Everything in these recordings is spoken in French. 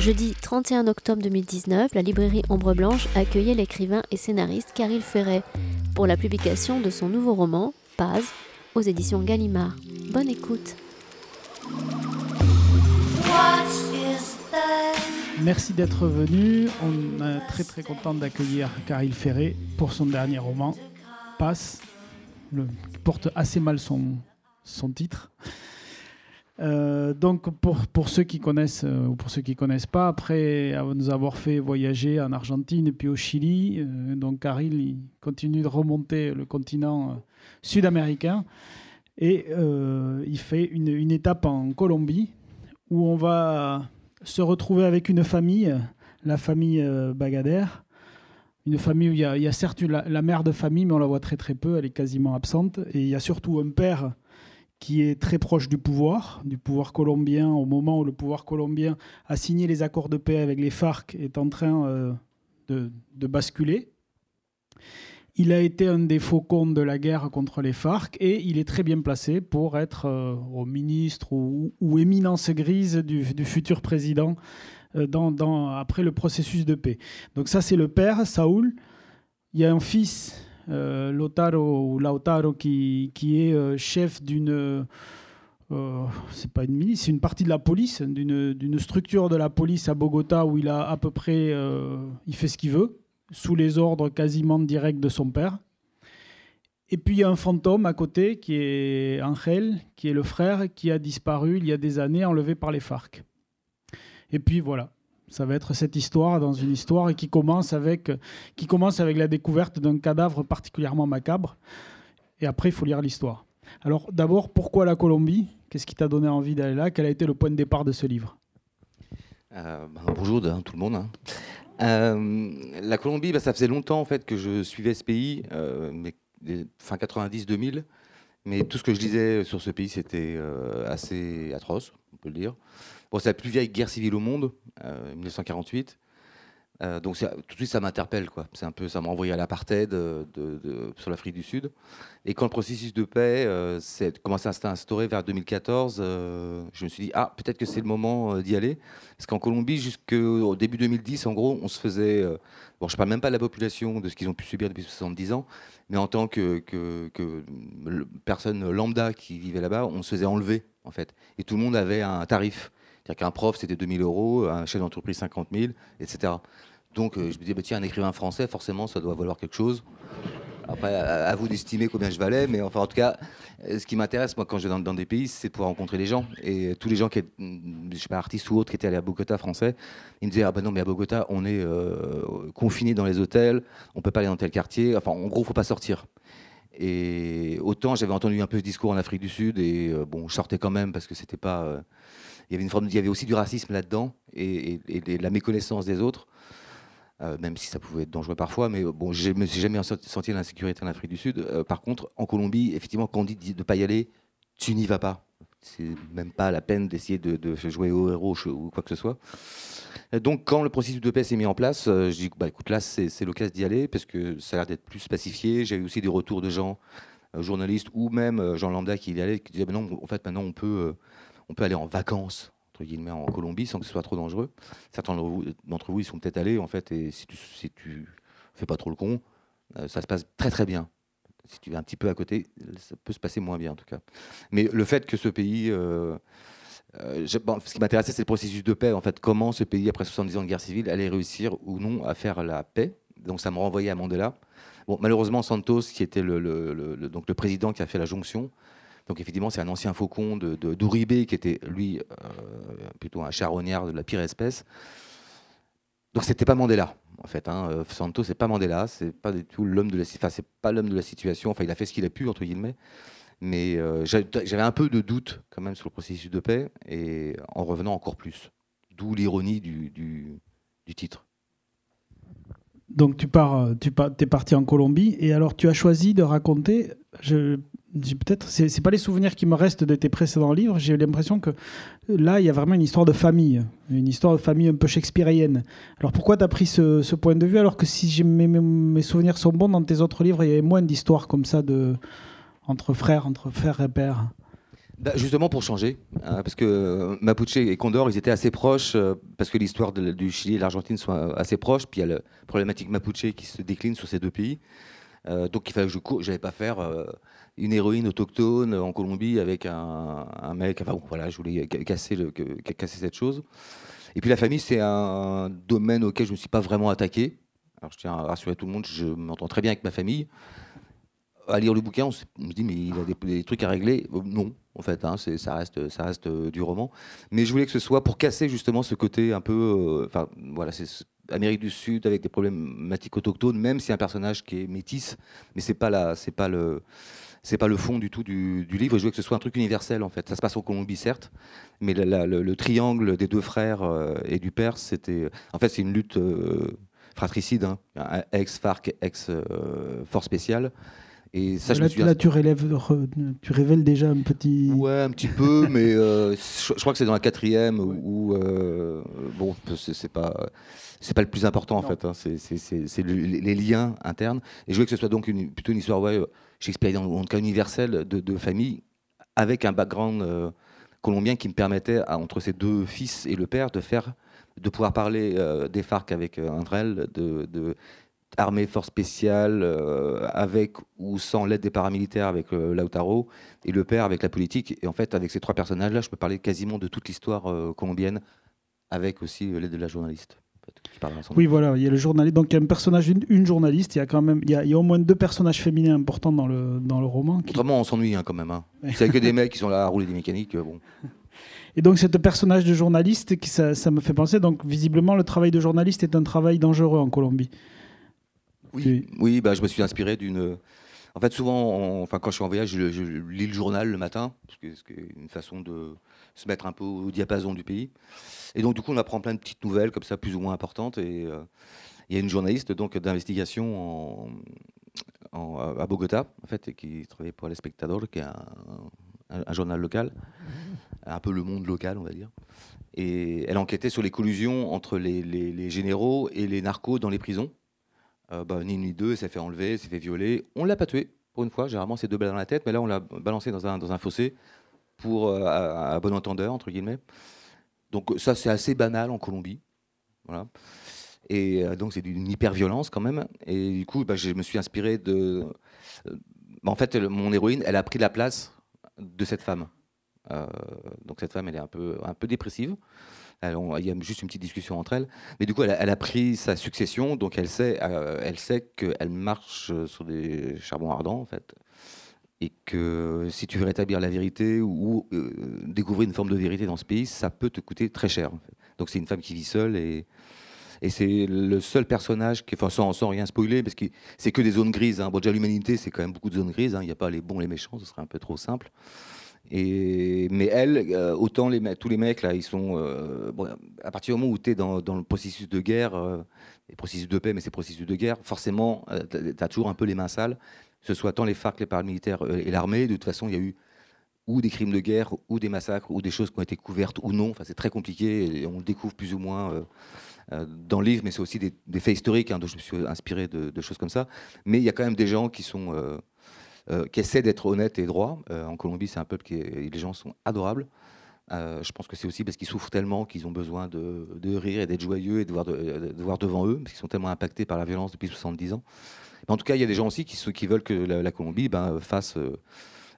Jeudi 31 octobre 2019, la librairie Ombre Blanche accueillait l'écrivain et scénariste Caril Ferret pour la publication de son nouveau roman, Paz, aux éditions Gallimard. Bonne écoute. Merci d'être venu. On est très très content d'accueillir Caril Ferret pour son dernier roman, le, qui porte assez mal son, son titre. Euh, donc pour, pour ceux qui connaissent euh, ou pour ceux qui connaissent pas, après nous avoir fait voyager en Argentine et puis au Chili, euh, donc Caril il continue de remonter le continent sud-américain et il fait une, étape en Colombie où on va se retrouver avec une famille, la famille Bagadère. Une famille où il y a, il y a certes la, mère de famille, mais on la voit très très peu, elle est quasiment absente. Et il y a surtout un père qui est très proche du pouvoir, du pouvoir colombien, au moment où le pouvoir colombien a signé les accords de paix avec les FARC, est en train euh, de, basculer. Il a été un des faucons de la guerre contre les FARC et il est très bien placé pour être euh, au ministre ou, éminence grise du, futur président euh, après le processus de paix. Donc ça, c'est le père, Saoul. Il y a un fils euh, Lautaro, ou Lautaro qui, qui est euh, chef d'une. Euh, c'est pas une milice, c'est une partie de la police, d'une structure de la police à Bogota où il a à peu près. Euh, il fait ce qu'il veut, sous les ordres quasiment directs de son père. Et puis il y a un fantôme à côté qui est Angel, qui est le frère qui a disparu il y a des années, enlevé par les FARC. Et puis voilà, ça va être cette histoire dans une histoire qui commence avec, qui commence avec la découverte d'un cadavre particulièrement macabre. Et après, il faut lire l'histoire. Alors d'abord, pourquoi la Colombie? Qu'est-ce qui t'a donné envie d'aller là? Quel a été le point de départ de ce livre? Euh, bah, Bonjour hein, tout le monde. Hein. Euh, la Colombie, bah, ça faisait longtemps en fait que je suivais ce pays, euh, fin 90-2000. Mais tout ce que je lisais sur ce pays, c'était euh, assez atroce, on peut le dire. Bon, c'est la plus vieille guerre civile au monde, euh, 1948. Euh, donc tout de suite, ça m'interpelle. C'est un peu, ça m'a envoyé à l'apartheid de, de, sur l'Afrique du Sud. Et quand le processus de paix euh, commencé à s'instaurer vers 2014, euh, je me suis dit, ah, peut-être que c'est le moment euh, d'y aller. Parce qu'en Colombie, jusqu'au début 2010, en gros, on se faisait... Euh, bon, je parle même pas de la population, de ce qu'ils ont pu subir depuis 70 ans, mais en tant que, que, que personne lambda qui vivait là-bas, on se faisait enlever, en fait. Et tout le monde avait un tarif. C'est-à-dire qu'un prof, c'était 2000 euros, un chef d'entreprise, 50 000, etc. Donc euh, je me disais, bah, tiens, un écrivain français, forcément, ça doit valoir quelque chose. Après, à, vous d'estimer combien je valais, mais enfin, en tout cas, ce qui m'intéresse, moi, quand je vais dans, des pays, c'est de pouvoir rencontrer les gens. Et tous les gens qui, je sais pas, artistes ou autres, qui étaient allés à Bogota, français, ils me disaient, ah ben non, mais à Bogota, on est euh, confinés dans les hôtels, on peut pas aller dans tel quartier. Enfin, en gros, faut pas sortir. Et autant j'avais entendu un peu ce discours en Afrique du Sud, et euh, bon, je sortais quand même parce que c'était pas. Euh, il y avait une forme, il y avait aussi du racisme là-dedans et, et, et, la méconnaissance des autres. Euh, même si ça pouvait être dangereux parfois, mais bon, je me suis jamais senti l'insécurité en Afrique du Sud. Euh, par contre, en Colombie, effectivement, quand on dit de ne pas y aller, tu n'y vas pas. C'est même pas la peine d'essayer de, de, jouer au héros ou quoi que ce soit. Donc, quand le processus de paix s'est mis en place, euh, je dis, bah, écoute, là, c'est l'occasion d'y aller parce que ça a l'air d'être plus pacifié. J'ai eu aussi des retours de gens, euh, journalistes ou même euh, Jean Lambda qui y allaient, qui disaient, bah, non, en fait, maintenant, on peut, on peut aller en vacances entre guillemets en Colombie sans que ce soit trop dangereux. Certains d'entre vous, ils sont peut-être allés en fait et si tu si fais pas trop le con, euh, ça se passe très très bien. Si tu es un petit peu à côté, ça peut se passer moins bien en tout cas. Mais le fait que ce pays euh, euh, ce qui m'intéressait, c'est le processus de paix. En fait, comment ce pays, après 70 ans de guerre civile, allait réussir ou non à faire la paix. Donc, ça me renvoyait à Mandela. Bon, malheureusement, Santos, qui était le, donc le président qui a fait la jonction, donc effectivement, c'est un ancien faucon de, de d'Ouribé qui était, lui, euh, plutôt un charognard de la pire espèce. Donc c'était pas Mandela, en fait. Hein. Santos, c'est pas Mandela, c'est pas du tout l'homme de la, enfin, pas l'homme de la situation. Enfin, il a fait ce qu'il a pu entre guillemets. Mais euh, j'avais un peu de doute quand même sur le processus de paix et en revenant encore plus. D'où l'ironie du titre. Donc tu pars, tu pars, es parti en Colombie et alors tu as choisi de raconter. Je peut-être c'est pas les souvenirs qui me restent de tes précédents livres j'ai l'impression que là il y a vraiment une histoire de famille une histoire de famille un peu shakespearienne alors pourquoi tu as pris ce, point de vue alors que si mes, mes, souvenirs sont bons dans tes autres livres il y avait moins d'histoires comme ça de entre frères entre frères et pères? Justement pour changer, hein, parce que Mapuche et Condor, ils étaient assez proches, parce que l'histoire du Chili et de l'Argentine sont assez proches, puis il y a la problématique Mapuche qui se décline sur ces deux pays. donc il fallait que je cours, j'allais pas faire une héroïne autochtone en Colombie avec un, mec. Enfin, voilà, je voulais casser, cette chose. Et puis la famille, c'est un domaine auquel je ne me suis pas vraiment attaqué. Alors je tiens à rassurer tout le monde, je m'entends très bien avec ma famille. À lire le bouquin, on se dit, mais il a des, trucs à régler. Euh, non, en fait, hein, ça reste, euh, du roman. Mais je voulais que ce soit pour casser justement ce côté un peu. Euh, enfin, voilà, c'est Amérique du Sud avec des problématiques autochtones, même si un personnage qui est métisse, mais c'est pas pas le fond du tout du, livre. Je veux que ce soit un truc universel en fait. Ça se passe en Colombie certes, mais le, triangle des deux frères euh, et du père, c'était, en fait, c'est une lutte fratricide, hein. ex FARC, ex euh, force spéciale. Et ça, là, je là tu, relèves, tu révèles déjà un petit. Ouais, un petit peu, mais je, crois que c'est dans la quatrième où, bon, c'est pas c'est pas le plus important en fait. Hein. C'est les liens internes. Et je veux que ce soit donc une, plutôt une histoire ouais, Shakespeare, en tout cas universel, de, famille, avec un background euh, colombien qui me permettait, entre ses deux fils et le père, de faire, de pouvoir parler euh, des FARC avec euh, Andrel, de, de armée force spéciale, avec ou sans l'aide des paramilitaires avec Lautaro, et le père avec la politique. Et en fait, avec ces trois personnages-là, je peux parler quasiment de toute l'histoire colombienne, avec aussi l'aide de la journaliste. Oui, voilà, il y a le journaliste. Donc il y a un personnage, une, journaliste. Il y a quand même, il y a, il y a, au moins deux personnages féminins importants dans le dans le roman. Qui... on s'ennuie hein, quand même. Hein. C'est que des mecs qui sont là à rouler des mécaniques. Euh, bon. Et donc, ce personnage de journaliste, qui, ça, ça, me fait penser. Donc, visiblement, le travail de journaliste est un travail dangereux en Colombie. Oui, oui bah, je me suis inspiré d'une. En fait, souvent, enfin, quand je suis en voyage, je, je, lis le journal le matin, parce que c'est une façon de se mettre un peu au diapason du pays. Et donc, du coup, on apprend plein de petites nouvelles comme ça, plus ou moins importantes. Et euh, il y a une journaliste donc d'investigation en, à Bogota, en fait, qui travaille pour l'Espectador, qui est un, journal local, un peu le monde local, on va dire. Et elle enquêtait sur les collusions entre les, généraux et les narcos dans les prisons. Euh, bah, ni une ni deux, s'est fait enlever, s'est fait violer. On l'a pas tué, pour une fois. Généralement, c'est deux balles dans la tête, mais là, on l'a balancé dans un, dans un fossé pour, euh, à, bon entendeur, entre guillemets. Donc ça, c'est assez banal en Colombie. Voilà. Et euh, donc c'est d'une hyper-violence quand même. Et du coup, bah, je me suis inspiré de... Euh, en fait, mon héroïne, elle a pris la place de cette femme. donc cette femme, elle est un peu, un peu dépressive. Il y a juste une petite discussion entre elles. Mais du coup, elle a, pris sa succession, donc elle sait, elle sait qu'elle marche sur des charbons ardents, en fait et que si tu veux rétablir la vérité ou, euh, découvrir une forme de vérité dans ce pays, ça peut te coûter très cher. Donc c'est une femme qui vit seule et, c'est le seul personnage qui, enfin sans, sans rien spoiler, parce que c'est que des zones grises. Hein. Bon, déjà l'humanité, c'est quand même beaucoup de zones grises. Hein. Il n'y a pas les bons, les méchants, ce serait un peu trop simple. Mais elle, euh, autant tous les mecs là, ils sont. Euh, à partir du moment où tu es dans, le processus de guerre, les processus de paix, mais c'est processus de guerre, forcément, tu as toujours un peu les mains sales ce soit tant les FARC, les paramilitaires euh, et l'armée. De toute façon, il y a eu ou des crimes de guerre, ou des massacres, ou des choses qui ont été couvertes ou non. Enfin, c'est très compliqué et on le découvre plus ou moins euh, euh, dans le livre, mais c'est aussi des, faits historiques hein, dont je me suis inspiré de, choses comme ça. Mais il y a quand même des gens qui sont qui essaient d'être honnêtes et droits. en Colombie, c'est un peuple qui les gens sont adorables. je pense que c'est aussi parce qu'ils souffrent tellement qu'ils ont besoin de, rire et d'être joyeux et de voir, de, voir devant eux, parce qu'ils sont tellement impactés par la violence depuis 70 ans en tout cas, il y a des gens aussi qui, veulent que la, Colombie ben, fasse euh,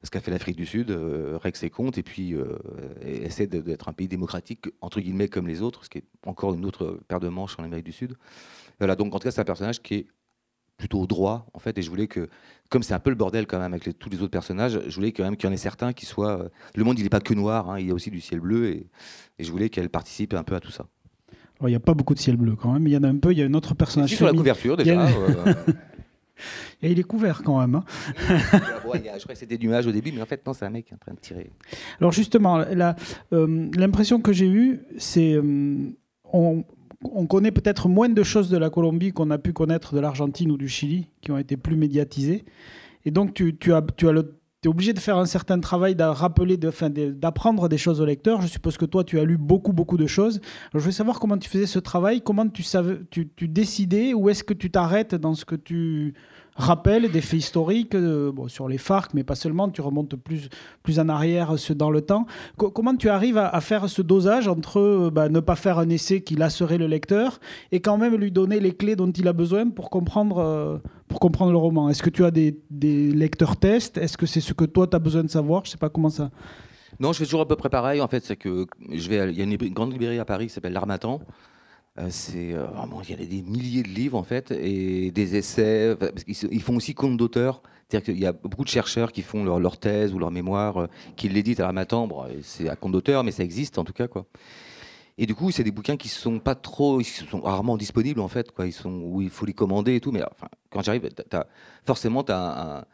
ce qu'a fait l'Afrique du Sud, euh, règle ses comptes et puis euh, essaie d'être un pays démocratique, entre guillemets, comme les autres, ce qui est encore une autre paire de manches en Amérique du Sud. Voilà, donc en tout cas, c'est un personnage qui est plutôt droit, en fait, et je voulais que, comme c'est un peu le bordel quand même avec tous les autres personnages, je voulais quand même qu'il y en ait certains qui soient... le monde, il n'est pas que noir, hein, il y a aussi du ciel bleu, et, je voulais qu'elle participe un peu à tout ça. il n'y a pas beaucoup de ciel bleu quand même, il y en a un peu, il y a un autre personnage. sur la couverture déjà. Et il est couvert quand même. Hein. je crois que c'était du nuage au début, mais en fait, non, c'est un mec en train de tirer. Alors justement, euh, l'impression que j'ai eue, c'est... Euh, on, connaît peut-être moins de choses de la Colombie qu'on a pu connaître de l'Argentine ou du Chili, qui ont été plus médiatisées. Et donc, tu, as, es obligé de faire un certain travail d'appeler, d'apprendre des choses au lecteur. Je suppose que toi, tu as lu beaucoup, beaucoup de choses. je veux savoir comment tu faisais ce travail, comment tu, savais, tu, tu décidais, où est-ce que tu t'arrêtes dans ce que tu rappels, des faits historiques euh, sur les FARC, mais pas seulement, tu remontes plus, plus en arrière dans le temps. comment tu arrives à, faire ce dosage entre bah, ne pas faire un essai qui lasserait le lecteur et quand même lui donner les clés dont il a besoin pour comprendre, pour comprendre le roman? Est-ce que tu as des, lecteurs tests? Est-ce que c'est ce que toi, tu as besoin de savoir? Je sais pas comment ça... Non, je fais toujours à peu près pareil. En fait, c'est que je vais, il y a une, grande librairie à Paris qui s'appelle l'Armatan. Euh, c'est euh, vraiment, il y a des milliers de livres en fait et des essais. ils font aussi compte d'auteur. C'est-à-dire qu'il y a beaucoup de chercheurs qui font leur, thèse ou leur mémoire, euh, qui l'éditent à l'Armatan. Bon, c'est à compte d'auteur, mais ça existe en tout cas quoi. Et du coup, c'est des bouquins qui sont pas trop, ils sont rarement disponibles en fait, quoi. Ils sont où il faut les commander et tout. Mais quand j'arrive, forcément, tu as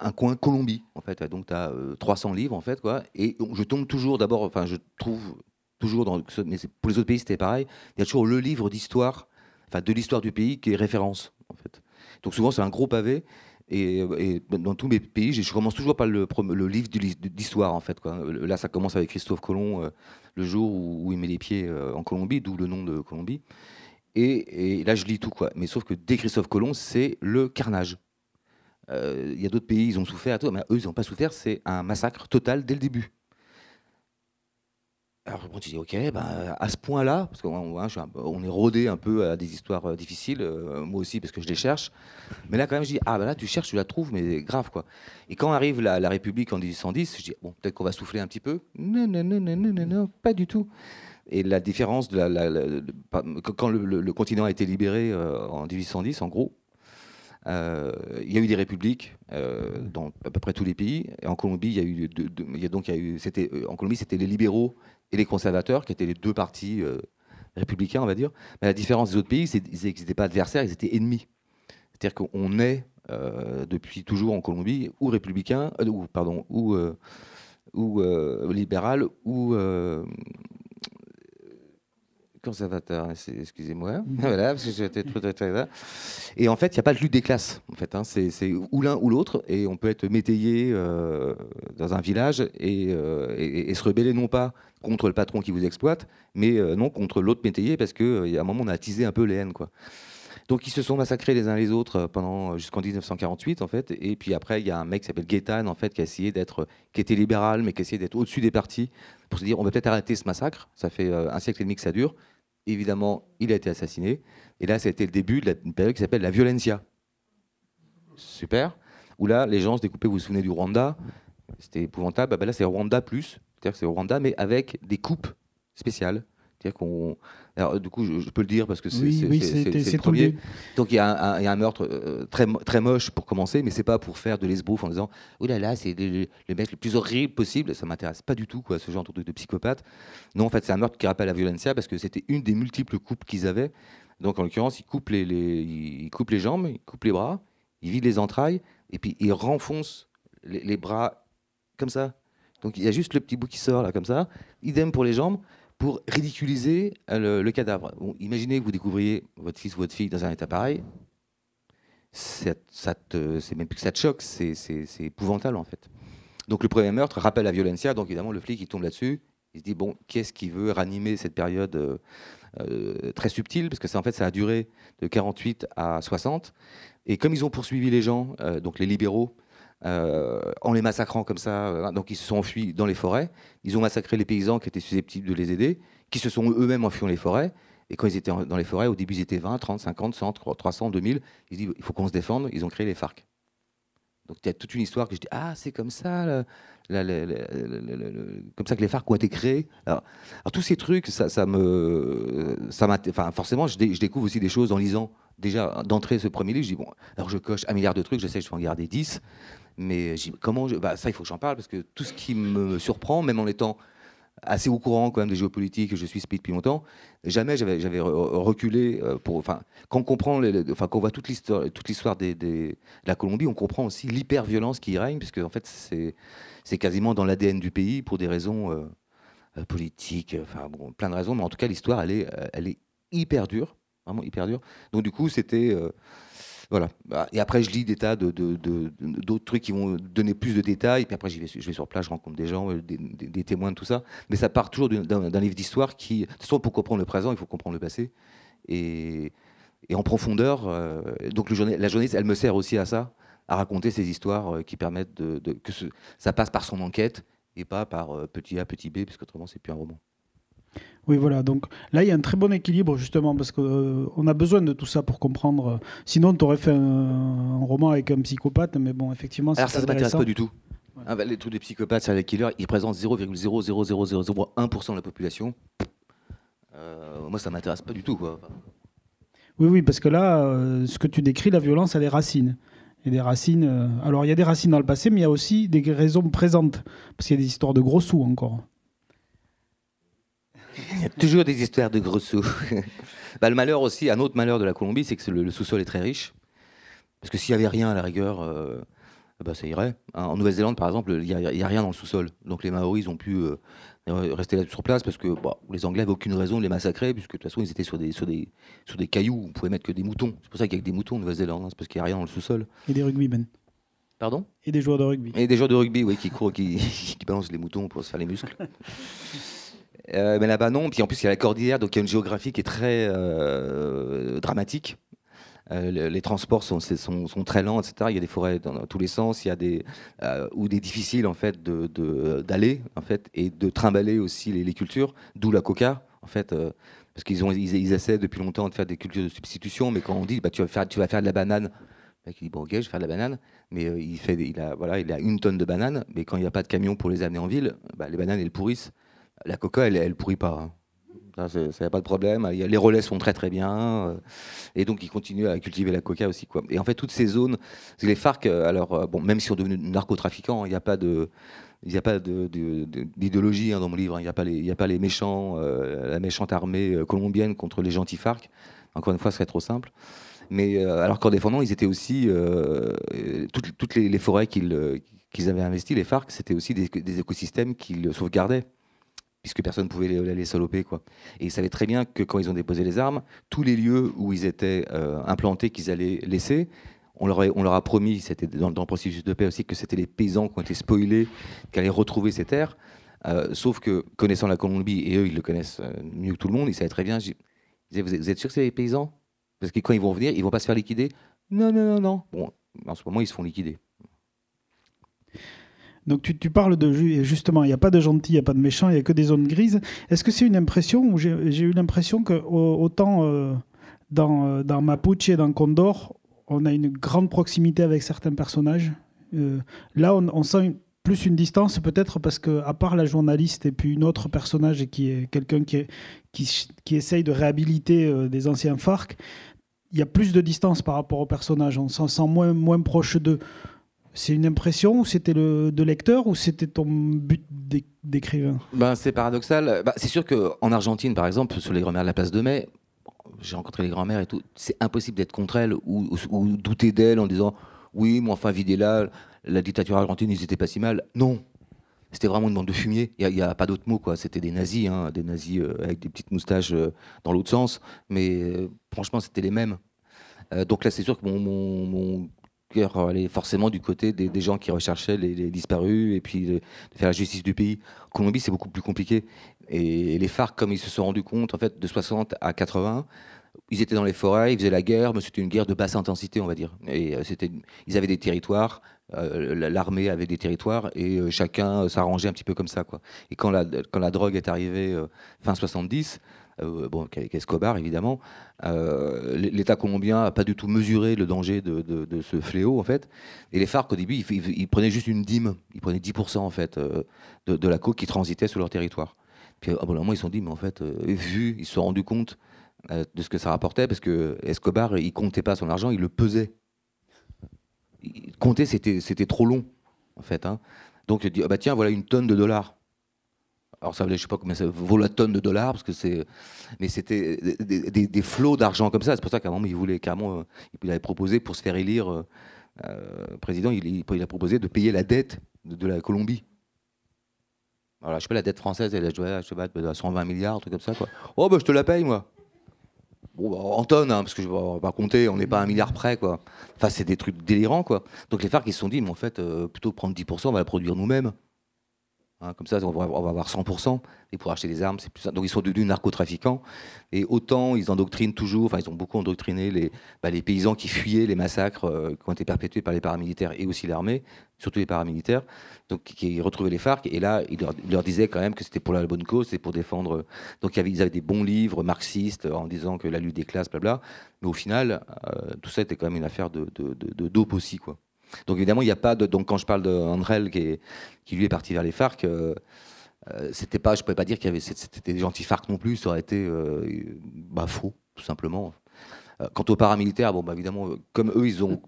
un, coin Colombie, en fait. Donc, tu as 300 livres, en fait, quoi. Et je tombe toujours, d'abord, enfin, je trouve toujours, dans, mais pour les autres pays, c'était pareil, il y a toujours le livre d'histoire, enfin, de l'histoire du pays qui est référence, en fait. Donc, souvent, c'est un gros pavé. Et, dans tous mes pays, je commence toujours par le, livre d'histoire, en fait. Quoi. Là, ça commence avec Christophe Colomb, euh, le jour où, il met les pieds euh, en Colombie, d'où le nom de Colombie. Et, là, je lis tout, quoi. Mais sauf que dès Christophe Colomb, c'est le carnage. Euh, il y a d'autres pays, ils ont souffert, mais eux, ils n'ont pas souffert. C'est un massacre total dès le début. Alors bon, tu dis, ok, ben, à ce point-là, parce qu'on on est rodé un peu à des histoires euh, difficiles, euh, moi aussi, parce que je les cherche. Mais là, quand même, je dis, ah ben là, tu cherches, tu la trouves, mais grave, quoi. Et quand arrive la, République en 1810, je dis, bon, peut-être qu'on va souffler un petit peu. Non, non, non, non, non, non, pas du tout. Et la différence, de la, quand le, continent a été libéré en 1810, en gros, euh, il y a eu des républiques euh, dans à peu près tous les pays. Et en Colombie, il y a eu, donc, euh, en Colombie, c'était les libéraux et les conservateurs qui étaient les deux partis républicains, on va dire. Mais la différence des autres pays, qu'ils n'étaient pas adversaires, ils étaient ennemis. C'est-à-dire qu'on est depuis toujours en Colombie ou républicain, ou pardon, ou ou libéral ou conservateur, excusez-moi. voilà, parce que j'étais Et en fait, il n'y a pas de lutte des classes. En fait, hein. c'est ou l'un ou l'autre, et on peut être métayer euh, dans un village euh, et, et, se rebeller non pas contre le patron qui vous exploite, mais euh, non contre l'autre métayer, parce qu'à un moment, on a attisé un peu les haines, quoi. Donc ils se sont massacrés les uns les autres pendant jusqu'en 1948 en fait. Et puis après il y a un mec qui s'appelle Gaétan en fait qui a essayé d'être, qui était libéral mais qui a essayé d'être au-dessus des partis pour se dire on va peut-être arrêter ce massacre. Ça fait un siècle et demi que ça dure évidemment, il a été assassiné. Et là, c'était le début d'une période qui s'appelle la violencia. Super. Où là, les gens se découpaient, vous vous souvenez du Rwanda? C'était épouvantable. Ah ben là, c'est Rwanda plus. C'est-à-dire que c'est Rwanda, mais avec des coupes spéciales. C'est-à-dire qu'on alors, du coup, je, peux le dire parce que c'est oui, le premier. Donc, il y, a un, meurtre euh, très, très moche pour commencer, mais c'est pas pour faire de l'esbrouf en disant Oh là là, c'est le, mec le plus horrible possible. Ça m'intéresse pas du tout, quoi, ce genre de, de psychopathe. Non, en fait, c'est un meurtre qui rappelle la violencia parce que c'était une des multiples coupes qu'ils avaient. Donc, en l'occurrence, ils coupent les, les, coupent les jambes, ils coupent les bras, ils vident les entrailles et puis ils renfoncent les, les bras comme ça. Donc, il y a juste le petit bout qui sort là, comme ça. Idem pour les jambes pour ridiculiser euh, le, cadavre. imaginez que vous découvriez votre fils ou votre fille dans un état pareil. Ça, c'est même plus que ça te choque, c'est épouvantable en fait. Donc le premier meurtre rappelle la violencia, donc évidemment le flic il tombe là-dessus, il se dit bon, qu'est-ce qui veut ranimer cette période euh, euh, très subtile, parce que ça en fait ça a duré de 48 à 60, et comme ils ont poursuivi les gens, donc les libéraux, euh, en les massacrant comme ça. Euh, donc ils se sont enfuis dans les forêts. Ils ont massacré les paysans qui étaient susceptibles de les aider, qui se sont eux-mêmes enfuis dans les forêts. Et quand ils étaient dans les forêts, au début ils étaient 20, 30, 50, 100, 300, 2000. Ils disent il faut qu'on se défende. Ils ont créé les FARC. Donc il y a toute une histoire que je dis ah c'est comme ça, comme ça que les FARC ont été créés. Alors, tous ces trucs, ça, me, ça enfin forcément je, découvre aussi des choses en lisant. Déjà d'entrer ce premier livre, je dis bon, alors je coche un milliard de trucs, j'essaie, je vais en garder 10. Mais comment bah, ça, il faut que j'en parle parce que tout ce qui me surprend, même en étant assez au courant quand même des géopolitiques, je suis speed depuis longtemps, jamais j'avais reculé euh. Enfin, quand on comprend, enfin, quand on voit toute l'histoire, toute l'histoire de la Colombie, on comprend aussi l'hyper-violence qui y règne, puisque en fait, c'est quasiment dans l'ADN du pays pour des raisons euh, euh, politiques, enfin bon, plein de raisons, mais en tout cas, l'histoire, elle est, elle est hyper dure, vraiment hyper dure. Donc du coup, c'était Bah, et après, je lis des tas d'autres de, trucs qui vont donner plus de détails. Et puis après, je vais, sur place, je rencontre des gens, euh, des, témoins tout ça. Mais ça part toujours d'un livre d'histoire qui. De toute façon, pour comprendre le présent, il faut comprendre le passé. Et, en profondeur. donc le la journaliste, elle me sert aussi à ça, à raconter ces histoires qui permettent de, que ça passe par son enquête et pas par petit A, petit B, parce qu'autrement, c'est plus un roman. Oui, voilà. Donc là, il y a un très bon équilibre, justement, parce qu'on euh, a besoin de tout ça pour comprendre. Sinon, tu aurais fait un, roman avec un psychopathe, mais bon, effectivement, Alors, ça ne m'intéresse pas du tout. Ah, bah, les trucs des psychopathes, c'est killer, ils représentent 0,00001% de la population. Euh, moi, ça m'intéresse pas du tout. Quoi. Oui, oui, parce que là, euh, ce que tu décris, la violence, a des racines. Et des racines. alors, il y a des racines dans le passé, mais il y a aussi des raisons présentes. Parce qu'il y a des histoires de gros sous encore. Il y a toujours des histoires de gros sous. bah, le malheur aussi, un autre malheur de la Colombie, c'est que le, sous-sol est très riche. Parce que s'il n'y avait rien à la rigueur, euh, bah, ça irait. Hein, en Nouvelle-Zélande, par exemple, il n'y a, rien dans le sous-sol. Donc les Maoris ont pu euh, rester là sur place parce que bah, les Anglais n'avaient aucune raison de les massacrer, puisque de toute façon, ils étaient sur des, sur des, sur des cailloux. On pouvait mettre que des moutons. C'est pour ça qu'il y a que des moutons en Nouvelle-Zélande. Hein, c'est parce qu'il n'y a rien dans le sous-sol. Et des rugbymen. Pardon? Et des joueurs de rugby. Et des joueurs de rugby, oui, qui courent, qui, qui balancent les moutons pour se faire les muscles. Euh, mais là-bas, non. Puis en plus, il y a la cordillère, donc il y a une géographie qui est très euh, dramatique. Euh, les transports sont, sont, très lents, etc. Il y a des forêts dans, tous les sens. Il y a des ou des difficiles en fait d'aller de, en fait et de trimballer aussi les, cultures. D'où la coca en fait. parce qu'ils ils, essaient depuis longtemps de faire des cultures de substitution, mais quand on dit bah, tu vas faire tu vas faire de la banane, il dit bon ok je vais faire de la banane, mais il fait il a voilà il a une tonne de bananes, mais quand il n'y a pas de camion pour les amener en ville, bah, les bananes elles pourrissent la coca, elle, elle pourrit pas. Hein. Ça, n'a pas de problème. Les relais sont très très bien. Euh, et donc, ils continuent à cultiver la coca aussi. Et en fait, toutes ces zones, les FARC, euh, alors, euh, bon, même si on est devenus narcotrafiquants, il n'y a pas de. Il n'y a pas d'idéologie hein, dans mon livre. Il n'y a, pas a pas les méchants, la méchante armée colombienne contre les gentils FARC. Encore une fois, ce serait trop simple. Mais alors qu'en défendant, ils étaient aussi toutes, toutes les, forêts qu'ils avaient investies, les FARC, c'était aussi des, des écosystèmes qu'ils sauvegardaient puisque personne ne pouvait les, saloper. Quoi. Et ils savaient très bien que quand ils ont déposé les armes, tous les lieux où ils étaient euh, implantés, qu'ils allaient laisser, on leur, a, promis, c'était dans, le processus de paix aussi, que c'était les paysans qui ont été spoilés, qui allaient retrouver ces terres. Euh, sauf que, connaissant la Colombie, et eux, ils le connaissent euh, mieux que tout le monde, ils savaient très bien. Je disais, vous êtes sûr que c'est les paysans? Parce que quand ils vont venir, ils vont pas se faire liquider? Non, non, non, non. Bon, en ce moment, ils se font liquider. Donc tu, parles de justement, il n'y a pas de gentils, il n'y a pas de méchants, il n'y a que des zones grises. Est-ce que c'est une impression ou j'ai eu l'impression que autant euh, dans, euh, dans Mapuche et dans Condor, on a une grande proximité avec certains personnages. Euh, là, on, sent plus une distance, peut-être parce que à part la journaliste et puis une autre personnage qui est quelqu'un qui, qui, essaye de réhabiliter des anciens FARC, il y a plus de distance par rapport aux personnages. On s'en sent moins, moins proche d'eux. C'est une impression ou c'était le de lecteur ou c'était ton but d'écrivain? Ben, C'est paradoxal. Ben, c'est sûr qu'en Argentine, par exemple, sur les grand-mères de la place de Mai, j'ai rencontré les grand-mères et tout, c'est impossible d'être contre elles ou, douter d'elles en disant oui, mais enfin, Videla, la dictature argentine, ils étaient pas si mal. Non, c'était vraiment une bande de fumier. Il n'y a, pas d'autre mot, quoi. C'était des nazis, hein, des nazis euh, avec des petites moustaches euh, dans l'autre sens. Mais euh, franchement, c'était les mêmes. donc là, c'est sûr que mon, aller forcément du côté des, gens qui recherchaient les, disparus et puis de, faire la justice du pays. En Colombie, c'est beaucoup plus compliqué. Et, les FARC, comme ils se sont rendus compte, en fait, de 60 à 80, ils étaient dans les forêts, ils faisaient la guerre, mais c'était une guerre de basse intensité, on va dire. Et euh, c'était, ils avaient des territoires, euh, l'armée avait des territoires, et euh, chacun s'arrangeait un petit peu comme ça, quoi. Et quand la, quand la drogue est arrivée fin 70, euh, bon, avec Escobar évidemment, euh, l'État colombien n'a pas du tout mesuré le danger de, ce fléau en fait. Et les FARC au début, ils, prenaient juste une dîme, ils prenaient 10% en fait euh, de, la coke qui transitait sur leur territoire. Puis à un moment, ils se sont dit, mais en fait, vu, ils se sont rendus compte de ce que ça rapportait, parce que Escobar, il comptait pas son argent, il le pesait. Compter, c'était trop long en fait. Hein. Donc il dit, ah bah tiens, voilà une tonne de dollars. Alors ça, je sais pas combien ça vaut la tonne de dollars, parce que c'est, mais c'était des, flots d'argent comme ça. C'est pour ça qu'à un moment il voulait carrément, euh, il avait proposé pour se faire élire euh, euh, président, il, a proposé de payer la dette de, la Colombie. Alors je sais pas la dette française, elle a pas, 120 milliards, un truc comme ça quoi. Oh bah je te la paye moi. Bon, bah, en tonnes, hein, parce que je vais pas compter, on n'est pas à un milliard près, quoi. Enfin, c'est des trucs délirants, quoi. Donc les FARC, ils se sont dit, mais en fait, plutôt prendre 10%, on va la produire nous-mêmes. Hein, comme ça, on va, avoir 100%. Et pour acheter des armes, c'est plus ça. Donc ils sont devenus narcotrafiquants. Et autant ils endoctrinent toujours, enfin ils ont beaucoup endoctriné les, bah, paysans qui fuyaient les massacres euh, qui ont été perpétués par les paramilitaires et aussi l'armée, surtout les paramilitaires, donc qui retrouvaient les FARC. Et là, ils leur, disaient quand même que c'était pour la bonne cause, c'est pour défendre. Donc y avait, ils avaient des bons livres marxistes en disant que la lutte des classes, blabla. Mais au final, euh, tout ça était quand même une affaire de, de dope aussi, quoi. Donc évidemment, il n'y a pas de. Donc quand je parle de qui, qui lui est parti vers les FARC, euh, euh, c'était pas, je ne pouvais pas dire qu'il y avait, c'était des gentils FARC non plus. Ça aurait été euh, bah, faux, tout simplement. quant aux paramilitaires, bon, bah, évidemment, comme eux, ils ont.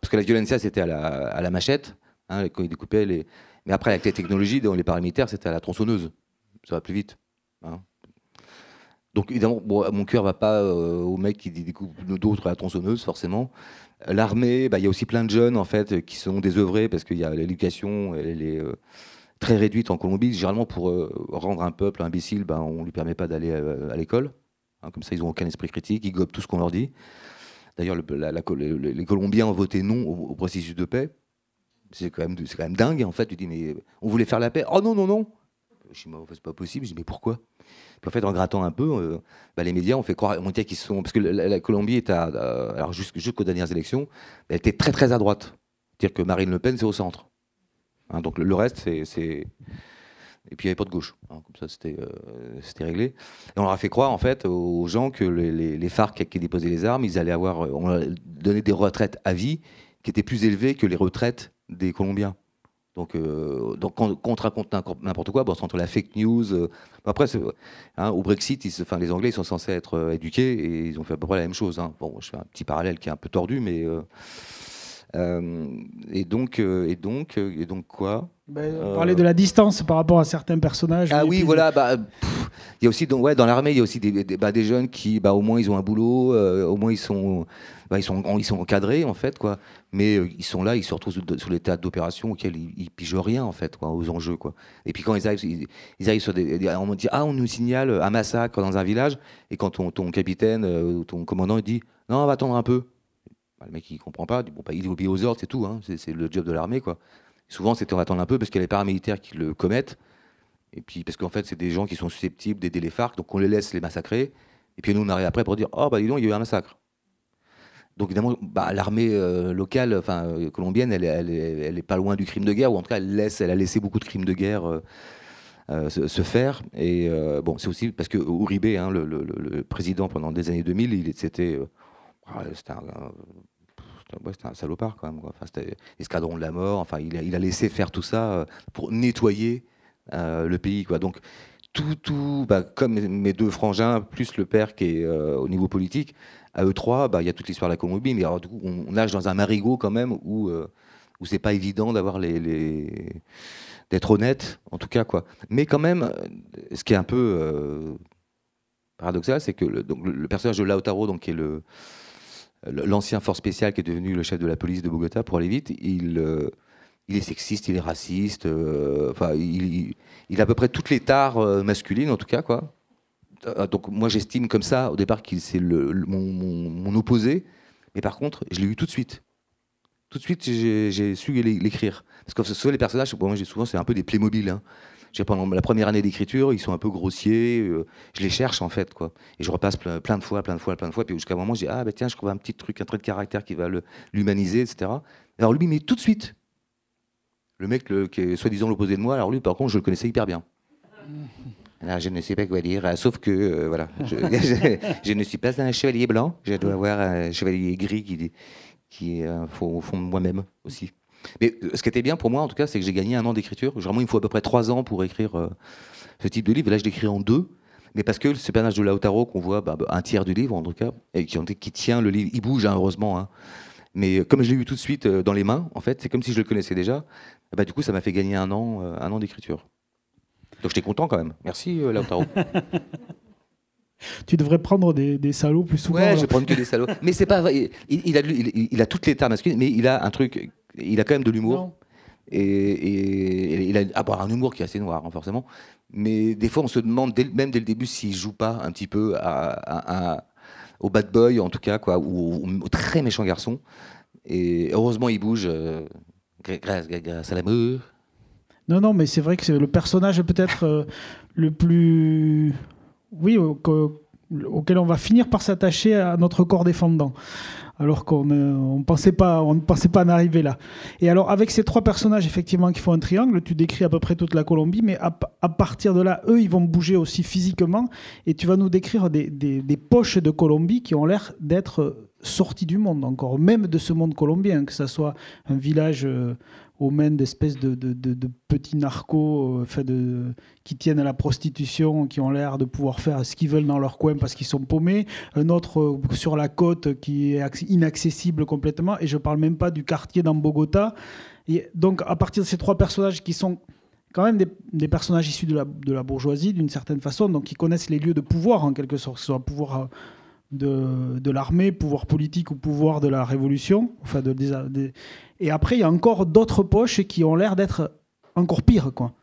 Parce que la violencia, c'était à la, à la machette, hein, quand ils découpaient les. Mais après, avec les technologies, dans les paramilitaires, c'était à la tronçonneuse. Ça va plus vite. Hein. Donc évidemment, mon cœur va pas au mec qui découpe d'autres à la tronçonneuse, forcément. L'armée, bah, il y a aussi plein de jeunes en fait qui sont désœuvrés parce qu'il y a l'éducation, elle, est euh, très réduite en Colombie. Généralement, pour euh, rendre un peuple imbécile, bah, on ne lui permet pas d'aller euh, à, l'école. Hein, comme ça, ils n'ont aucun esprit critique, ils gobent tout ce qu'on leur dit. D'ailleurs, les Colombiens ont voté non au, processus de paix. C'est quand, même, quand même dingue, en fait. Tu dis, mais on voulait faire la paix. Oh non, non, non. Je dis, c'est pas possible. Je dis, mais pourquoi? En fait, en grattant un peu, euh, bah, les médias ont fait croire on qu'ils sont. Parce que la, Colombie est. Euh, alors jusqu'aux dernières élections, elle était très très à droite. C'est-à-dire que Marine Le Pen, c'est au centre. Hein, donc le, reste, c'est. Et puis il n'y avait pas de gauche. Hein, comme ça, c'était euh, réglé. On leur a fait croire, en fait, aux gens que les, FARC qui déposaient les armes, ils allaient avoir. On leur donné des retraites à vie qui étaient plus élevées que les retraites des Colombiens. Donc, euh, donc contre raconte n'importe quoi, bon, entre la fake news. Euh, après, hein, au Brexit, ils, enfin, les Anglais sont censés être euh, éduqués et ils ont fait à peu près la même chose. Hein. Bon, je fais un petit parallèle qui est un peu tordu, mais et donc et donc et donc quoi ben, Parler de la distance par rapport à certains personnages. Ah oui, voilà. Bah, il y a aussi donc, ouais, dans l'armée, il y a aussi des, des, bah, des, jeunes qui, bah, au moins, ils ont un boulot, au moins ils sont bah, ils, sont, ils sont encadrés, en fait, quoi. Mais euh, ils sont là, ils se retrouvent sur les théâtres d'opération auxquels ils, ils, pigent rien, en fait, quoi, aux enjeux, quoi. Et puis quand ils arrivent, ils, arrivent sur des. On dit, ah, on nous signale un massacre dans un village, et quand ton, ton capitaine euh, ou ton commandant, il dit, non, on va attendre un peu. Bah, le mec, il comprend pas, bon, bah, il obéit aux ordres, c'est tout, hein, c'est le job de l'armée, quoi. souvent, c'était on va un peu parce qu'il y a les paramilitaires qui le commettent. Et puis, parce qu'en fait, c'est des gens qui sont susceptibles d'aider les FARC, donc on les laisse les massacrer. Et puis nous, on arrive après pour dire Oh, bah dis donc, il y a eu un massacre. Donc évidemment, bah, l'armée euh, locale, enfin euh, colombienne, elle, elle, est pas loin du crime de guerre, ou en tout cas, elle, laisse, elle a laissé beaucoup de crimes de guerre euh, se, faire. Et bon, c'est aussi parce que Uribe, hein, le, président pendant des années 2000, il c'était ah, un, salopard quand même. Enfin, c'était l'escadron de la mort. Enfin, il a, laissé faire tout ça pour nettoyer le pays. Quoi. Donc tout, tout bah, comme mes deux frangins, plus le père qui est au niveau politique, à E3, bah, il y a toute l'histoire de la Colombie, mais alors, du coup, on, nage dans un marigot quand même où, euh, où c'est pas évident d'avoir les, d'être honnête, en tout cas. quoi. Mais quand même, euh, ce qui est un peu euh, paradoxal, c'est que le, donc, le, personnage de Lautaro, donc, qui est le, l'ancien force spécial qui est devenu le chef de la police de Bogota, pour aller vite, il, il est sexiste, il est raciste, enfin, il, a à peu près toutes les tares masculines, en tout cas, quoi. Euh, donc moi j'estime comme ça au départ qu'il c'est le, mon, opposé, mais par contre je l'ai eu tout de suite. Tout de suite j'ai su l'écrire. Parce que ce les personnages, moi j'ai souvent c'est un peu des Playmobil. Hein. Pendant la première année d'écriture, ils sont un peu grossiers. Euh, je les cherche en fait, quoi. Et je repasse plein, de fois, plein de fois, plein de fois. Puis jusqu'à un moment, je dis ah bah tiens, je trouve un petit truc, un trait de caractère qui va l'humaniser, etc. Alors lui, mais tout de suite, le mec qui est soi-disant l'opposé de moi, alors lui, par contre, je le connaissais hyper bien. Alors, je ne sais pas quoi dire, sauf que, euh, voilà, je, ne suis pas un chevalier blanc, je dois avoir un chevalier gris qui, qui est euh, au fond de moi-même aussi. Mais euh, ce qui était bien pour moi, en tout cas, c'est que j'ai gagné un an d'écriture. Généralement, il faut à peu près trois ans pour écrire ce type de livre. Et là, je l'écris en deux. Mais parce que ce personnage de Lautaro qu'on voit bah, bah, un tiers du livre, en tout cas, et qui, qui tient le livre, il bouge, hein, heureusement. Hein. Mais comme je l'ai eu tout de suite dans les mains, en fait, c'est comme si je le connaissais déjà. Bah, du coup, ça m'a fait gagner un an, un an d'écriture. Donc j'étais content quand même. Merci euh, Lautaro. tu devrais prendre des, salauds plus souvent. Ouais, je vais prendre que des salauds. mais c'est pas vrai. Il, a, il, a toutes les tares masculines, mais il a un truc. Il a quand même de l'humour. Et, il a un humour qui est assez noir, hein, forcément. Mais des fois, on se demande, même dès le début, s'il joue pas un petit peu à, au bad boy, en tout cas, quoi, ou au, très méchant garçon. Et heureusement, il bouge euh, grâce, grâce, à l'amour. Non, non, mais c'est vrai que c'est le personnage peut-être euh, le plus. Oui, auquel on va finir par s'attacher à notre corps défendant alors qu'on ne pensait pas, on ne pensait pas en arriver là. Et alors avec ces trois personnages effectivement qui font un triangle, tu décris à peu près toute la Colombie, mais à, partir de là, eux, ils vont bouger aussi physiquement, et tu vas nous décrire des, poches de Colombie qui ont l'air d'être sorties du monde encore, même de ce monde colombien, que ce soit un village euh, aux mains d'espèces de, petits narcos euh, de, qui tiennent à la prostitution, qui ont l'air de pouvoir faire ce qu'ils veulent dans leur coin parce qu'ils sont paumés. Un autre euh, sur la côte qui est inaccessible complètement. Et je ne parle même pas du quartier dans Bogota. Et donc, à partir de ces trois personnages qui sont quand même des, personnages issus de la, bourgeoisie d'une certaine façon, donc qui connaissent les lieux de pouvoir en quelque sorte, que ce soit pouvoir de, de l'armée, pouvoir politique ou pouvoir de la révolution. Enfin, de, Et après, il y a encore d'autres poches qui ont l'air d'être encore pires, quoi.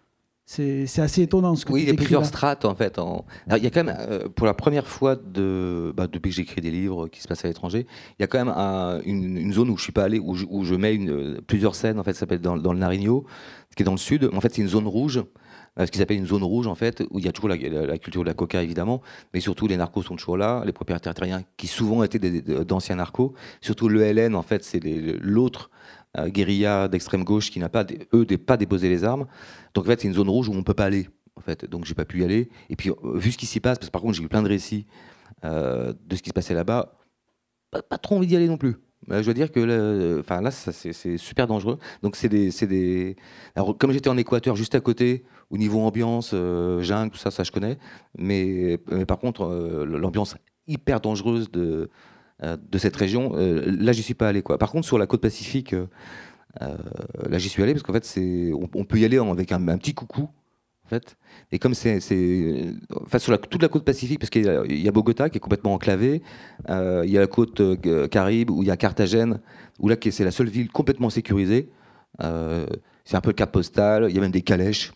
C'est assez étonnant ce que oui, il y a plusieurs strates en fait. En... il y a quand même, euh, pour la première fois de, bah, depuis que j'écris des livres qui se passent à l'étranger, il y a quand même une, zone où je suis pas allé, où je, où je mets une, plusieurs scènes en fait. Ça s'appelle dans, dans, le Nariño, qui est dans le sud. En fait, c'est une zone rouge euh, ce qu'ils appellent une zone rouge en fait, où il y a toujours la, culture de la coca évidemment, mais surtout les narcos sont toujours là, les propriétaires terriens qui souvent étaient d'anciens narcos, surtout le LN en fait c'est l'autre guérilla d'extrême gauche qui n'a pas eux pas déposé les armes, donc en fait c'est une zone rouge où on peut pas aller en fait, donc j'ai pas pu y aller. Et puis euh, vu ce qui s'y passe, parce que par contre j'ai eu plein de récits de ce qui se passait là-bas, pas, pas trop envie d'y aller non plus. Je veux dire que là, c'est super dangereux. Donc c'est des, des... Comme j'étais en Équateur, juste à côté, au niveau ambiance, euh, jungle, tout ça, ça je connais. Mais, par contre, euh, l'ambiance hyper dangereuse de, euh, de cette région, là, j'y suis pas allé. Quoi. Par contre, sur la côte pacifique, là, j'y suis allé parce qu'en fait, c'est, on, peut y aller avec un, petit coucou. En fait. Et comme c'est, enfin, sur toute la côte pacifique, parce qu'il y, a Bogota qui est complètement enclavée, il y a la côte Caraïbe où il y a Carthagène, où là c'est la seule ville complètement sécurisée. c'est un peu le cap postal, il y a même des calèches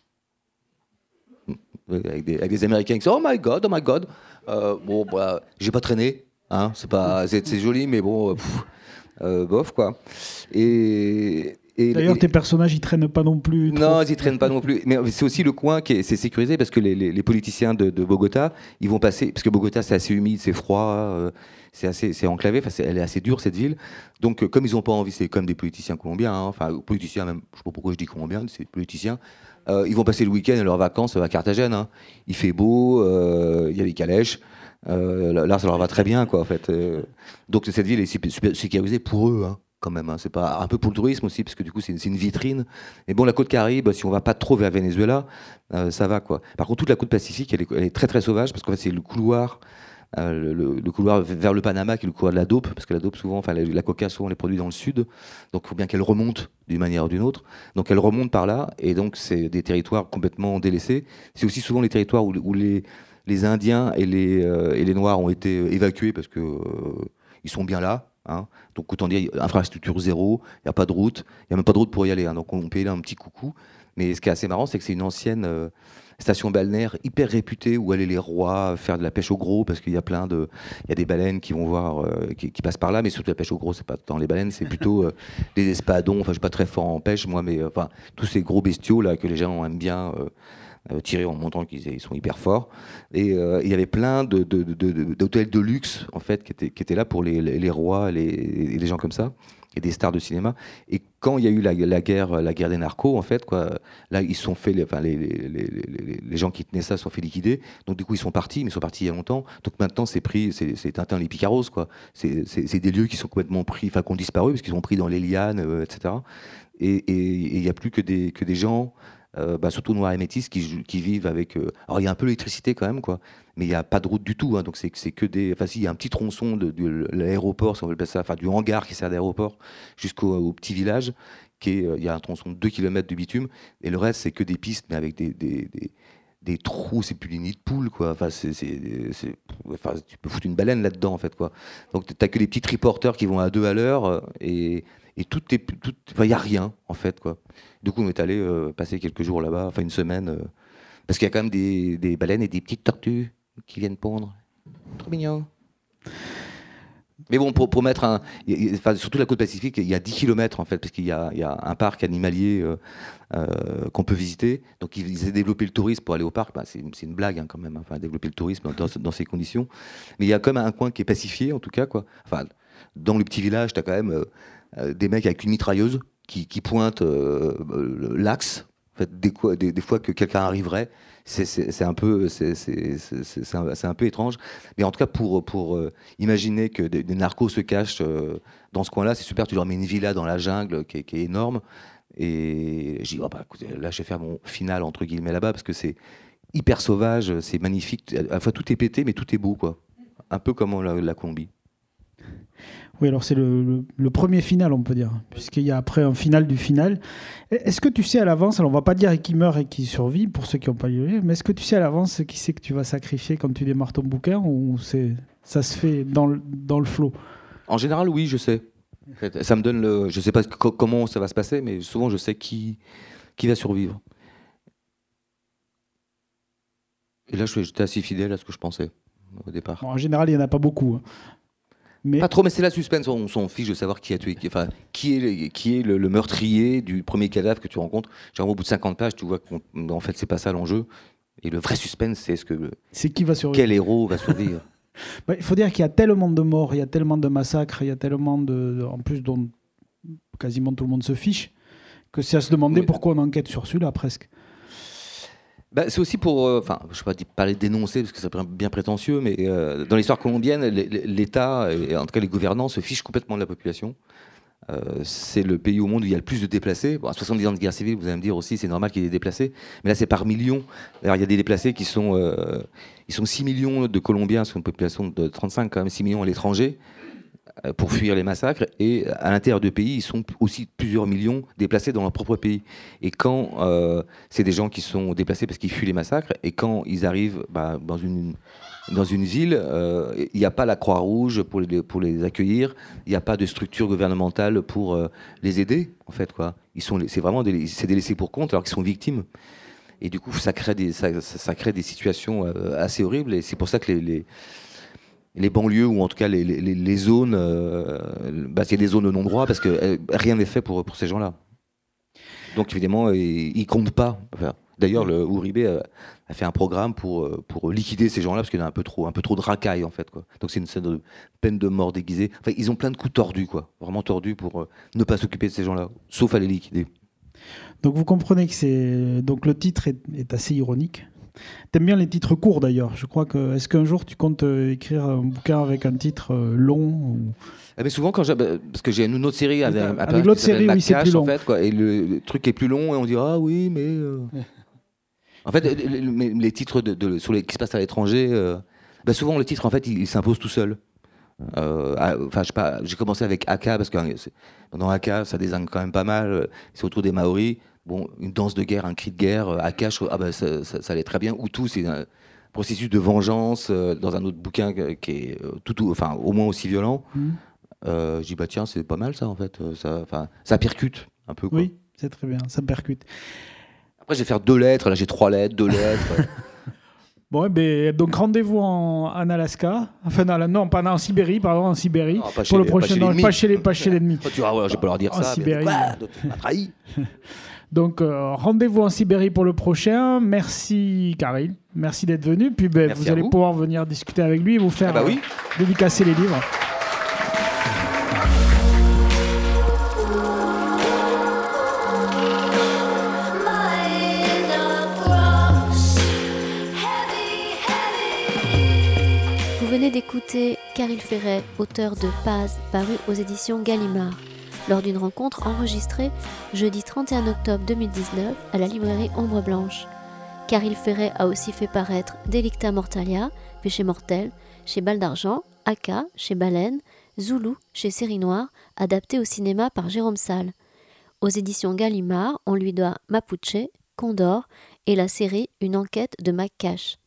avec des, Américains qui disent Oh my God, oh my God. Euh, bon, bah, j'ai pas traîné. Hein, c'est pas, c'est, joli, mais bon, euh, bof quoi. Et, D'ailleurs, tes personnages, ils traînent pas non plus. Non, ils traînent pas non plus. Mais c'est aussi le coin qui est, c'est sécurisé parce que les, politiciens de, Bogota, ils vont passer parce que Bogota c'est assez humide, c'est froid, euh, c'est assez, c'est enclavé. Enfin, elle est assez dure cette ville. Donc, comme ils ont pas envie, c'est comme des politiciens colombiens. Hein, enfin, politiciens même. Je sais pas pourquoi je dis colombiens, c'est politiciens. Euh, ils vont passer le week-end et leurs vacances à Carthagène. Hein. Il fait beau, euh, il y a des calèches. Euh, là, ça leur va très bien, quoi, en fait. donc cette ville est sécurisée pour eux, hein, quand même. Hein. C'est pas un peu pour le tourisme aussi, parce que du coup, c'est une, vitrine. Et bon, la côte Caraïbe, si on va pas trop vers Venezuela, ça va, quoi. Par contre, toute la côte Pacifique, elle est, très très sauvage, parce qu'en fait, c'est le couloir euh, le, couloir vers le Panama, qui est le couloir de la dope, parce que la dope, souvent, enfin, la, coca, souvent, les produit dans le sud. Donc, il faut bien qu'elle remonte d'une manière ou d'une autre. Donc, elle remonte par là, et donc, c'est des territoires complètement délaissés. C'est aussi souvent les territoires où, les, les, Indiens et les, euh, et les Noirs ont été évacués parce que euh, ils sont bien là. Hein. Donc, autant dire, infrastructure zéro, il n'y a pas de route, il n'y a même pas de route pour y aller. Hein. Donc, on y aller un petit coucou. Mais ce qui est assez marrant, c'est que c'est une ancienne station balnéaire hyper réputée où allaient les rois faire de la pêche au gros parce qu'il y a plein de il y a des baleines qui vont voir euh, qui, passent par là mais surtout la pêche au gros c'est pas tant les baleines c'est plutôt euh, les espadons enfin je suis pas très fort en pêche moi mais euh, enfin tous ces gros bestiaux là que les gens aiment bien tirer en montrant qu'ils sont hyper forts et il y avait plein de, d'hôtels de, luxe en fait qui étaient, là pour les, les, rois les, les gens comme ça et des stars de cinéma. Et quand il y a eu la, guerre, la guerre des narcos, en fait, quoi, là, ils sont fait, les, enfin, les, les, les, gens qui tenaient ça sont fait liquider. Donc, du coup, ils sont partis, mais ils sont partis il y a longtemps. Donc, maintenant, c'est pris, c'est Tintin les Picaros, quoi. C'est des lieux qui sont complètement pris, enfin, qui ont disparu parce qu'ils sont pris dans les lianes, euh, etc. Et il n'y a plus que des, que des gens euh, bah, surtout noirs et métis, qui, vivent avec. Euh, alors il y a un peu l'électricité quand même, quoi, mais il n'y a pas de route du tout. Hein, donc c'est que des. Enfin, si, il y a un petit tronçon de, l'aéroport, si on veut le ça, enfin du hangar qui sert d'aéroport jusqu'au petit village, qui est, euh, il y a un tronçon de 2 km de bitume, et le reste c'est que des pistes, mais avec des, des, des trous, c'est plus des nids de poules, quoi. Enfin, tu peux foutre une baleine là-dedans, en fait, quoi. Donc, tu n'as que les petits triporteurs qui vont à deux à l'heure, et, et tout est, tout, il n'y a rien en fait quoi. Du coup, on est allé euh, passer quelques jours là-bas, enfin une semaine, euh, parce qu'il y a quand même des, baleines et des petites tortues qui viennent pondre. Trop mignon. Mais bon, pour, mettre un. Surtout la côte pacifique, il y a 10 km en fait, parce qu'il y, y, a un parc animalier euh, qu'on peut visiter. Donc ils ont développé le tourisme pour aller au parc. Bah, c'est une blague hein, quand même, hein, enfin, développer le tourisme dans, ces conditions. Mais il y a quand même un coin qui est pacifié en tout cas. Quoi. Enfin, dans le petit village, tu as quand même des mecs avec une mitrailleuse qui, qui pointent l'axe. En fait, des, fois que quelqu'un arriverait, c'est un peu étrange. Mais en tout cas pour euh, imaginer que des, narcos se cachent euh, dans ce coin-là c'est super. Tu leur mets une villa dans la jungle qui est, énorme. Et j'ai dit oh bah, là je vais faire mon final entre guillemets là-bas parce que c'est hyper sauvage c'est magnifique. À la fois tout est pété mais tout est beau quoi. Un peu comme la, la Colombie oui, alors c'est le, premier final, on peut dire, puisqu'il y a après un final du final. Est-ce que tu sais à l'avance, alors on va pas dire qui meurt et qui survit, pour ceux qui n'ont pas lu, mais est-ce que tu sais à l'avance qui c'est que tu vas sacrifier quand tu démarres ton bouquin, ou c'est ça se fait dans le, dans le flot? En général, oui, je sais. Ça me donne le... Je sais pas comment ça va se passer, mais souvent je sais qui, qui va survivre. Et là, j'étais assez fidèle à ce que je pensais au départ. en général, il n'y en a pas beaucoup. Hein. Pas trop, mais c'est la suspense. On s'en fiche de savoir qui a tué, enfin, qui est, qui est le, meurtrier du premier cadavre que tu rencontres. Genre, au bout de 50 pages, tu vois qu'en fait, c'est pas ça l'enjeu. Et le vrai suspense, c'est ce que. C'est qui va survivre Quel héros va survivre bah, Il faut dire qu'il y a tellement de morts, il y a tellement de massacres, il y a tellement de. En plus, dont quasiment tout le monde se fiche, que c'est à se demander pourquoi on enquête sur celui-là, presque. Bah, c'est aussi pour, euh, enfin, je ne sais pas parler dénoncer parce que c'est bien prétentieux, mais euh, dans l'histoire colombienne, l'État et en tout cas les gouvernants se fichent complètement de la population. Euh, c'est le pays au monde où il y a le plus de déplacés. Bon, à 70 ans de guerre civile, vous allez me dire aussi, c'est normal qu'il y ait des déplacés. Mais là, c'est par millions. Il y a des déplacés qui sont, ils sont 6 millions de Colombiens sur une population de 35, quand même 6 millions à l'étranger. Euh, pour fuir les massacres. Et à l'intérieur du pays, ils sont aussi plusieurs millions déplacés dans leur propre pays. Et quand euh, c'est des gens qui sont déplacés parce qu'ils fuient les massacres, et quand ils arrivent bah, dans une dans une ville, euh, il n'y a pas la Croix-Rouge pour les, pour les accueillir, il n'y a pas de structure gouvernementale pour les aider, en fait. Quoi. Ils sont, c'est vraiment des, des laissés pour compte alors qu'ils sont victimes. Et du coup, ça crée des, ça, ça crée des situations assez horribles. Et c'est pour ça que les les banlieues ou en tout cas les, les, zones, euh, bah, a des zones non-droit parce que euh, rien n'est fait pour, pour ces gens-là. Donc évidemment, ils ne comptent pas. D'ailleurs, le Uribe a, fait un programme pour, euh, pour liquider ces gens-là parce qu'il y a un peu trop, un peu trop de racailles en fait. Quoi. Donc c'est une de peine de mort déguisée. Enfin, ils ont plein de coups tordus, quoi, vraiment tordus pour ne pas s'occuper de ces gens-là, sauf à les liquider. Donc vous comprenez que c'est donc le titre est assez ironique. T'aimes bien les titres courts d'ailleurs. Je crois que. Est-ce qu'un jour tu comptes euh, écrire un bouquin avec un titre euh, long ou... eh ben, souvent quand bah, parce que j'ai une autre série avec, avec l'autre série oui c'est plus long en fait, quoi, et le, truc est plus long et on dit ah oui mais euh. en fait les, titres de, sur les qui se passent à l'étranger bah, souvent le titre en fait il, s'impose tout seul enfin j'ai commencé avec Aka parce que dans Aka ça désigne quand même pas mal c'est autour des Maoris bon, une danse de guerre, un cri de guerre, à euh, ah bah, ça, allait très bien. Ou tout, c'est un processus de vengeance euh, dans un autre bouquin qui est euh, tout, enfin, au moins aussi violent. Mmh. je dis, bah tiens, c'est pas mal ça en fait. Ça, ça percute un peu. Quoi. Oui, c'est très bien, ça percute. Après, je vais faire deux lettres, là j'ai trois lettres, deux lettres. Bon, eh ben, donc rendez-vous en, Alaska, enfin non, non, pas en Sibérie, pardon, en Sibérie, pour le prochain, pas chez, pas chez l'ennemi. Tu vois, je peux leur dire en ça. Sibérie. Mais, trahi. Donc euh, rendez-vous en Sibérie pour le prochain. Merci Karine, merci d'être venu. Puis ben, vous allez pouvoir venir discuter avec lui et vous faire bah euh, dédicacer les livres. Vous venez d'écouter Caril Ferret, auteur de Paz, paru aux éditions Gallimard lors d'une rencontre enregistrée jeudi 31 octobre 2019 à la librairie Ombre Blanche. Caril Ferret a aussi fait paraître Delicta Mortalia, Péché mortel, chez Bal d'Argent, Aka, chez Baleine, Zulu, chez Série Noire, adapté au cinéma par Jérôme Salle. Aux éditions Gallimard, on lui doit Mapuche, Condor et la série Une enquête de Mac Cash.